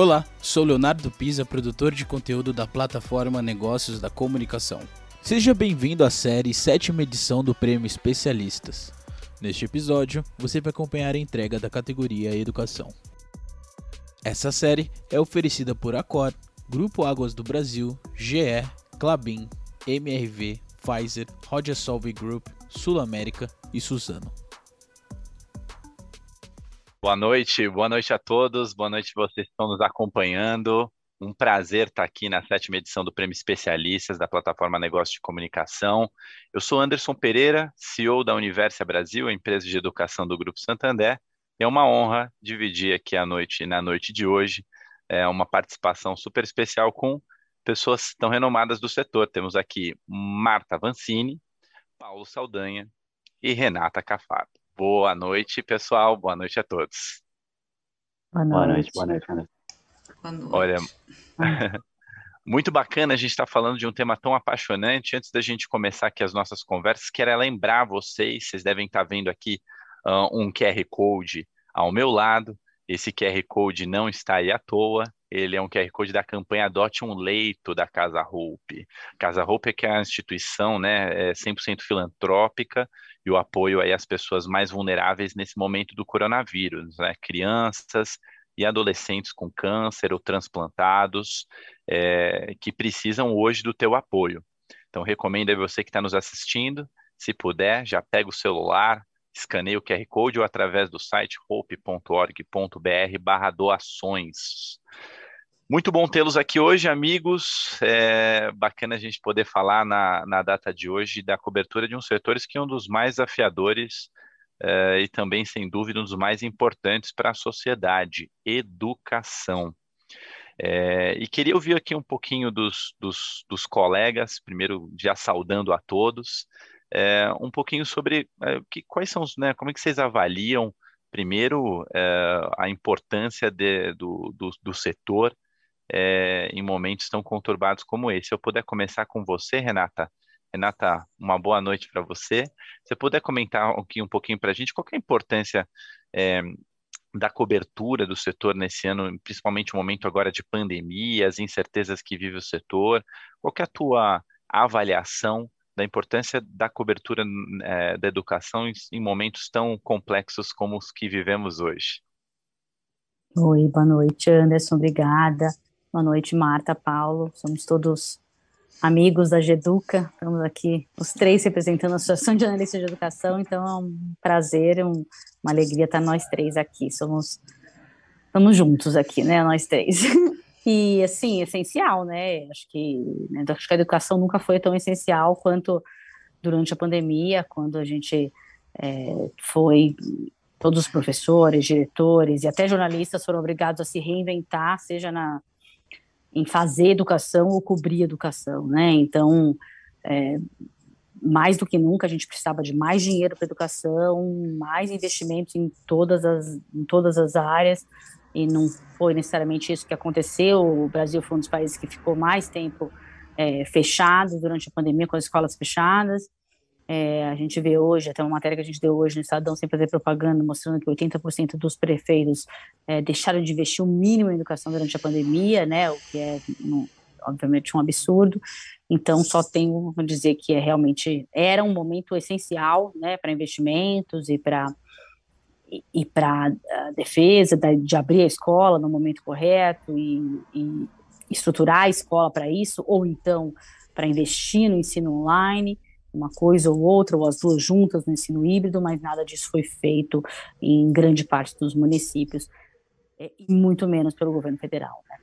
Olá, sou Leonardo Pisa, produtor de conteúdo da plataforma Negócios da Comunicação. Seja bem-vindo à série sétima edição do Prêmio Especialistas. Neste episódio, você vai acompanhar a entrega da categoria Educação. Essa série é oferecida por Acor, Grupo Águas do Brasil, GE, Clabin, MRV, Pfizer, Roger Solve Group, Sul América e Suzano. Boa noite, boa noite a todos, boa noite vocês que estão nos acompanhando. Um prazer estar aqui na sétima edição do Prêmio Especialistas da plataforma Negócio de Comunicação. Eu sou Anderson Pereira, CEO da Universa Brasil, empresa de educação do Grupo Santander. É uma honra dividir aqui a noite, na noite de hoje, é uma participação super especial com pessoas tão renomadas do setor. Temos aqui Marta Vancini, Paulo Saldanha e Renata Cafato. Boa noite, pessoal. Boa noite a todos. Boa noite. Boa noite, boa noite. Boa noite. Olha, muito bacana a gente estar tá falando de um tema tão apaixonante. Antes da gente começar aqui as nossas conversas, quero lembrar vocês, vocês devem estar tá vendo aqui uh, um QR Code ao meu lado. Esse QR Code não está aí à toa. Ele é um QR Code da campanha Adote um Leito da Casa Hope. Casa Hope é que é a instituição né, é 100% filantrópica e o apoio aí às pessoas mais vulneráveis nesse momento do coronavírus, né? crianças e adolescentes com câncer ou transplantados é, que precisam hoje do teu apoio. Então, recomendo a você que está nos assistindo, se puder, já pega o celular, escaneia o QR Code ou através do site hope.org.br barra doações. Muito bom tê-los aqui hoje, amigos. É bacana a gente poder falar na, na data de hoje da cobertura de um setores que é um dos mais afiadores é, e também, sem dúvida, um dos mais importantes para a sociedade, educação. É, e queria ouvir aqui um pouquinho dos, dos, dos colegas, primeiro já saudando a todos, é, um pouquinho sobre é, que, quais são os, né, como é que vocês avaliam, primeiro, é, a importância de, do, do, do setor é, em momentos tão conturbados como esse. Se eu puder começar com você, Renata. Renata, uma boa noite para você. Se você puder comentar aqui um pouquinho para a gente, qual é a importância é, da cobertura do setor nesse ano, principalmente no momento agora de pandemia, as incertezas que vive o setor, qual é a tua avaliação da importância da cobertura é, da educação em, em momentos tão complexos como os que vivemos hoje? Oi, boa noite, Anderson, obrigada. Boa noite, Marta, Paulo. Somos todos amigos da Geduca. Estamos aqui, os três representando a Associação de Analistas de Educação. Então é um prazer, um, uma alegria estar nós três aqui. Somos, estamos juntos aqui, né? Nós três. E assim, essencial, né? Acho que, né, acho que a educação nunca foi tão essencial quanto durante a pandemia, quando a gente é, foi todos os professores, diretores e até jornalistas foram obrigados a se reinventar, seja na em fazer educação ou cobrir educação, né? Então, é, mais do que nunca a gente precisava de mais dinheiro para educação, mais investimentos em todas as em todas as áreas e não foi necessariamente isso que aconteceu. O Brasil foi um dos países que ficou mais tempo é, fechado durante a pandemia com as escolas fechadas. É, a gente vê hoje, até uma matéria que a gente deu hoje no Estadão, sem fazer propaganda, mostrando que 80% dos prefeitos é, deixaram de investir o mínimo em educação durante a pandemia, né, o que é, obviamente, um absurdo. Então, só tenho a dizer que é realmente era um momento essencial né, para investimentos e para e, para a defesa de abrir a escola no momento correto e, e estruturar a escola para isso, ou então para investir no ensino online uma coisa ou outra, ou as duas juntas no ensino híbrido, mas nada disso foi feito em grande parte dos municípios, é, e muito menos pelo governo federal. Né?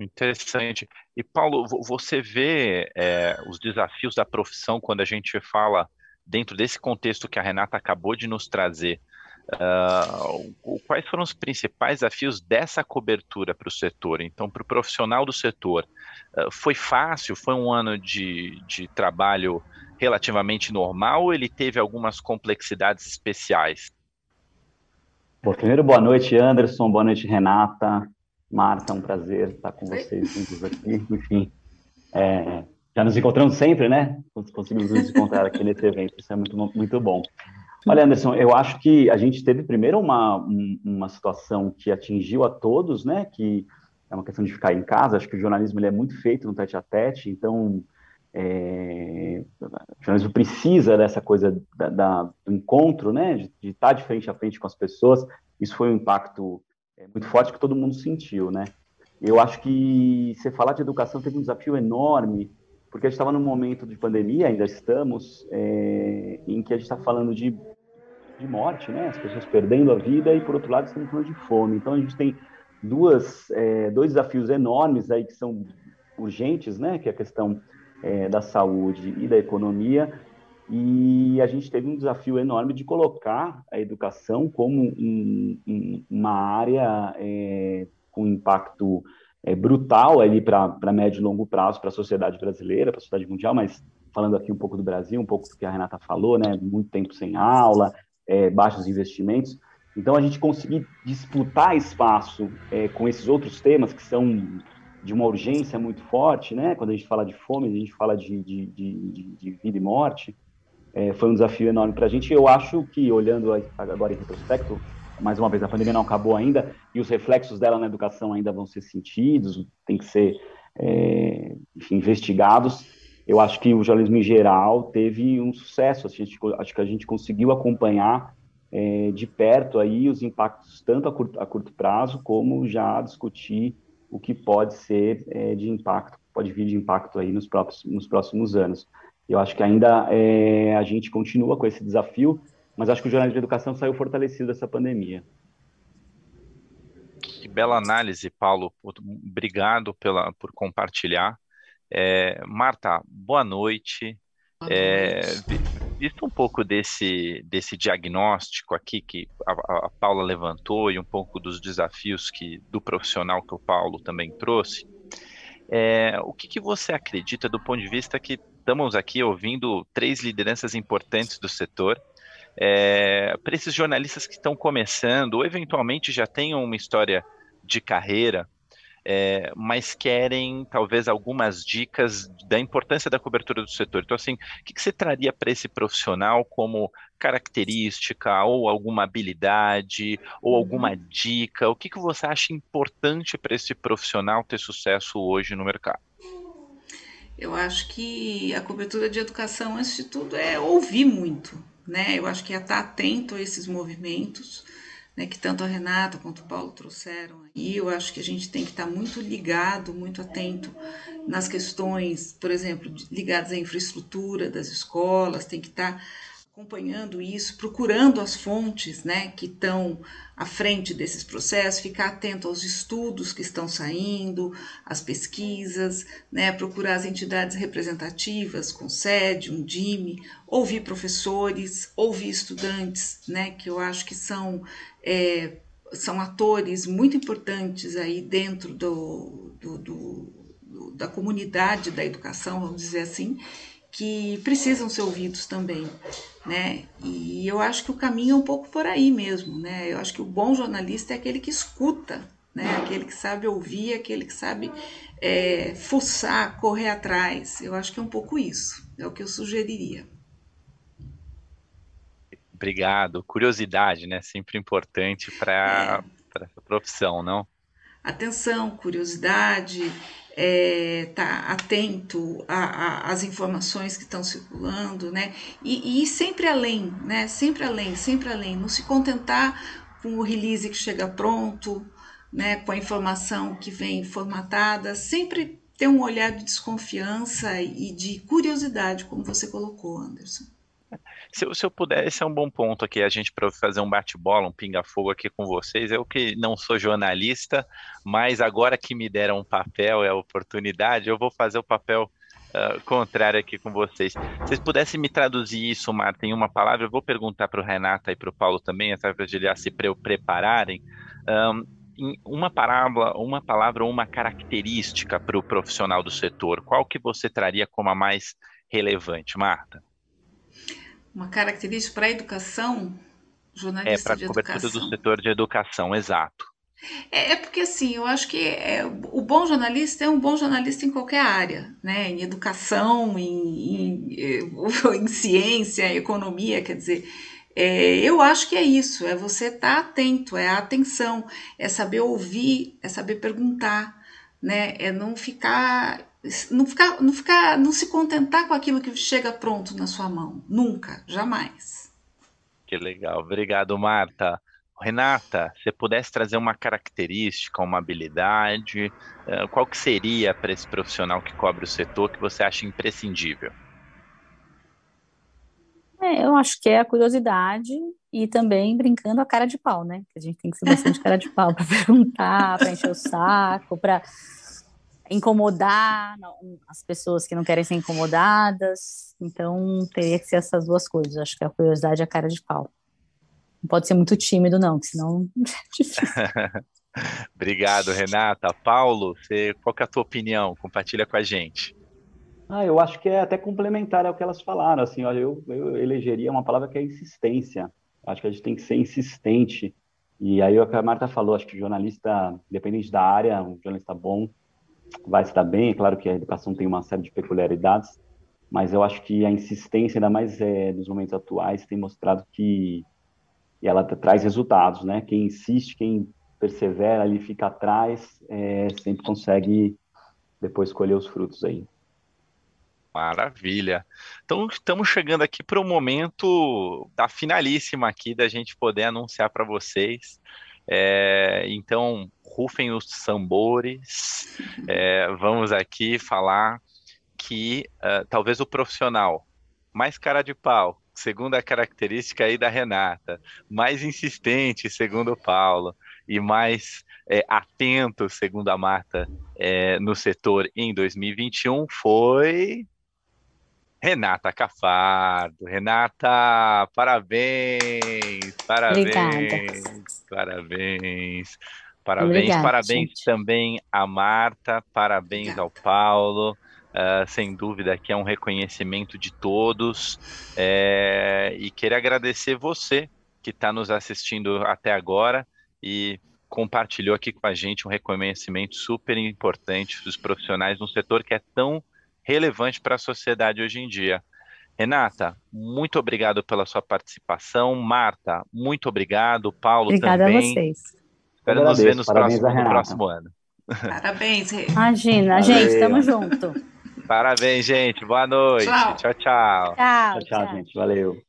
Interessante. E, Paulo, você vê é, os desafios da profissão quando a gente fala dentro desse contexto que a Renata acabou de nos trazer. Uh, quais foram os principais desafios dessa cobertura para o setor? Então, para o profissional do setor, uh, foi fácil? Foi um ano de, de trabalho relativamente normal ou ele teve algumas complexidades especiais? Bom, primeiro, boa noite, Anderson, boa noite, Renata, Marta, é um prazer estar com vocês juntos aqui. Enfim, é, já nos encontramos sempre, né? Conseguimos nos encontrar aqui nesse evento, isso é muito, muito bom. Olha, Anderson, eu acho que a gente teve primeiro uma, uma situação que atingiu a todos, né? Que é uma questão de ficar em casa. Acho que o jornalismo ele é muito feito no tete a tete, então é, o jornalismo precisa dessa coisa da, da, do encontro, né? De, de, estar de frente a frente com as pessoas. Isso foi um impacto é, muito forte que todo mundo sentiu, né? Eu acho que você falar de educação teve um desafio enorme, porque a gente estava num momento de pandemia, ainda estamos, é, em que a gente está falando de de morte, né? As pessoas perdendo a vida e, por outro lado, estamos falando de fome. Então, a gente tem duas, é, dois desafios enormes aí que são urgentes, né? Que é a questão é, da saúde e da economia. E a gente teve um desafio enorme de colocar a educação como um, um, uma área é, com impacto é, brutal ali para médio e longo prazo para a sociedade brasileira, para a sociedade mundial, mas falando aqui um pouco do Brasil, um pouco do que a Renata falou, né? Muito tempo sem aula, é, baixos investimentos. Então, a gente conseguir disputar espaço é, com esses outros temas que são de uma urgência muito forte, né? Quando a gente fala de fome, a gente fala de, de, de, de vida e morte, é, foi um desafio enorme para a gente. Eu acho que, olhando agora em retrospecto, mais uma vez, a pandemia não acabou ainda e os reflexos dela na educação ainda vão ser sentidos, tem que ser é, enfim, investigados eu acho que o jornalismo em geral teve um sucesso. A gente, acho que a gente conseguiu acompanhar é, de perto aí os impactos tanto a curto, a curto, prazo como já discutir o que pode ser é, de impacto, pode vir de impacto aí nos próximos, nos próximos anos. Eu acho que ainda é, a gente continua com esse desafio, mas acho que o jornalismo de educação saiu fortalecido dessa pandemia. Que bela análise, Paulo. Obrigado pela, por compartilhar. É, Marta, boa noite. Boa é, visto um pouco desse, desse diagnóstico aqui que a, a, Paula levantou e um pouco dos desafios que do profissional que o Paulo também trouxe, é, o que, que você acredita do ponto de vista que estamos aqui ouvindo três lideranças importantes do setor, é, para esses jornalistas que estão começando ou eventualmente já tenham uma história de carreira, é, mas querem talvez algumas dicas da importância da cobertura do setor. Então, assim, o que, que você traria para esse profissional como característica, ou alguma habilidade, ou uhum. alguma dica? O que, que você acha importante para esse profissional ter sucesso hoje no mercado? Eu acho que a cobertura de educação, antes de tudo, é ouvir muito, né? Eu acho que é estar atento a esses movimentos, né, que tanto a Renata quanto o Paulo trouxeram. E eu acho que a gente tem que estar muito ligado, muito atento nas questões, por exemplo, ligadas à infraestrutura das escolas, tem que estar acompanhando isso, procurando as fontes né, que estão à frente desses processos, ficar atento aos estudos que estão saindo, às pesquisas, né, procurar as entidades representativas, com sede, um DIME, ouvir professores, ouvir estudantes, né, que eu acho que são, é, são atores muito importantes aí dentro do, do, do, da comunidade da educação, vamos dizer assim, que precisam ser ouvidos também, né? E eu acho que o caminho é um pouco por aí mesmo, né? Eu acho que o bom jornalista é aquele que escuta, né? Aquele que sabe ouvir, aquele que sabe é, fuçar, correr atrás. Eu acho que é um pouco isso. É o que eu sugeriria. Obrigado. Curiosidade, né? Sempre importante para é. essa profissão, não? Atenção, curiosidade, é, tá atento às informações que estão circulando, né? E, e sempre além, né? Sempre além, sempre além. Não se contentar com o release que chega pronto, né? Com a informação que vem formatada, sempre ter um olhar de desconfiança e de curiosidade, como você colocou, Anderson. Se, se, eu puder, esse é um bom ponto aqui, a gente para fazer um bate-bola, um pinga-fogo aqui com vocês. Eu que não sou jornalista, mas agora que me deram um papel e a oportunidade, eu vou fazer o papel uh, contrário aqui com vocês. Se vocês pudessem me traduzir isso, Marta, em uma palavra, eu vou perguntar para o Renata e para o Paulo também, até para eles se pre prepararem. Um, uma palavra, uma palavra ou uma característica para o profissional do setor, qual que você traria como a mais relevante, Marta? Uma característica para a educação, jornalista é, para a cobertura do setor de educação, exato. É, é, porque assim, eu acho que é, o bom jornalista é um bom jornalista em qualquer área, né? Em educação, em, em, em ciência, em economia, quer dizer, É, eu acho que é isso, é você estar tá atento, é a atenção, é saber ouvir, é saber perguntar, né? É não ficar, não ficar, não ficar, não se contentar com aquilo que chega pronto na sua mão, nunca, jamais. Que legal, obrigado, Marta. Renata, se pudesse trazer uma característica, uma habilidade, eh, qual que seria para esse profissional que cobre o setor que você acha imprescindível? É, eu acho que é a curiosidade e também brincando a cara de pau, né? Que a gente tem que ser bastante cara de pau para perguntar, para encher o saco, para incomodar as pessoas que não querem ser incomodadas. Então, teria que ser essas duas coisas. Acho que a curiosidade e a cara de pau. Não pode ser muito tímido, não, senão é difícil. Obrigado, Renata. Paulo, você, qual é a tua opinião? Compartilha com a gente. Ah, eu acho que é até complementar ao que elas falaram. Assim, olha, eu, eu elegeria uma palavra que é insistência. Acho que a gente tem que ser insistente. E aí o que a Marta falou, acho que o jornalista, independente da área, um jornalista bom vai estar bem. É claro que a educação tem uma série de peculiaridades, mas eu acho que a insistência, ainda mais é, nos momentos atuais, tem mostrado que ela traz resultados, né? Quem insiste, quem persevera ali, fica atrás, é, sempre consegue depois colher os frutos aí. Maravilha. Então, estamos chegando aqui para o momento da finalíssima aqui, da gente poder anunciar para vocês. É, então, rufem os tambores. É, vamos aqui falar que uh, talvez o profissional mais cara de pau, segundo a característica aí da Renata, mais insistente, segundo o Paulo, e mais é, atento, segundo a Marta, é, no setor em 2021 foi Renata Cafardo. Renata, parabéns, parabéns, Obrigada. parabéns, parabéns, Obrigada, parabéns gente. também a Marta, parabéns Obrigada. ao Paulo. Uh, sem dúvida que é um reconhecimento de todos é, e queria agradecer você que está nos assistindo até agora e compartilhou aqui com a gente um reconhecimento super importante dos profissionais no setor que é tão relevante para a sociedade hoje em dia. Renata, muito obrigado pela sua participação. Marta, muito obrigado. Paulo Obrigada também. a vocês. Espero nos ver nos próximos, no próximo ano. Parabéns. Imagina, Valeu. gente, tamo junto. Parabéns, gente. Boa noite. Tchau, tchau. Tchau, tchau, tchau, tchau gente. Valeu.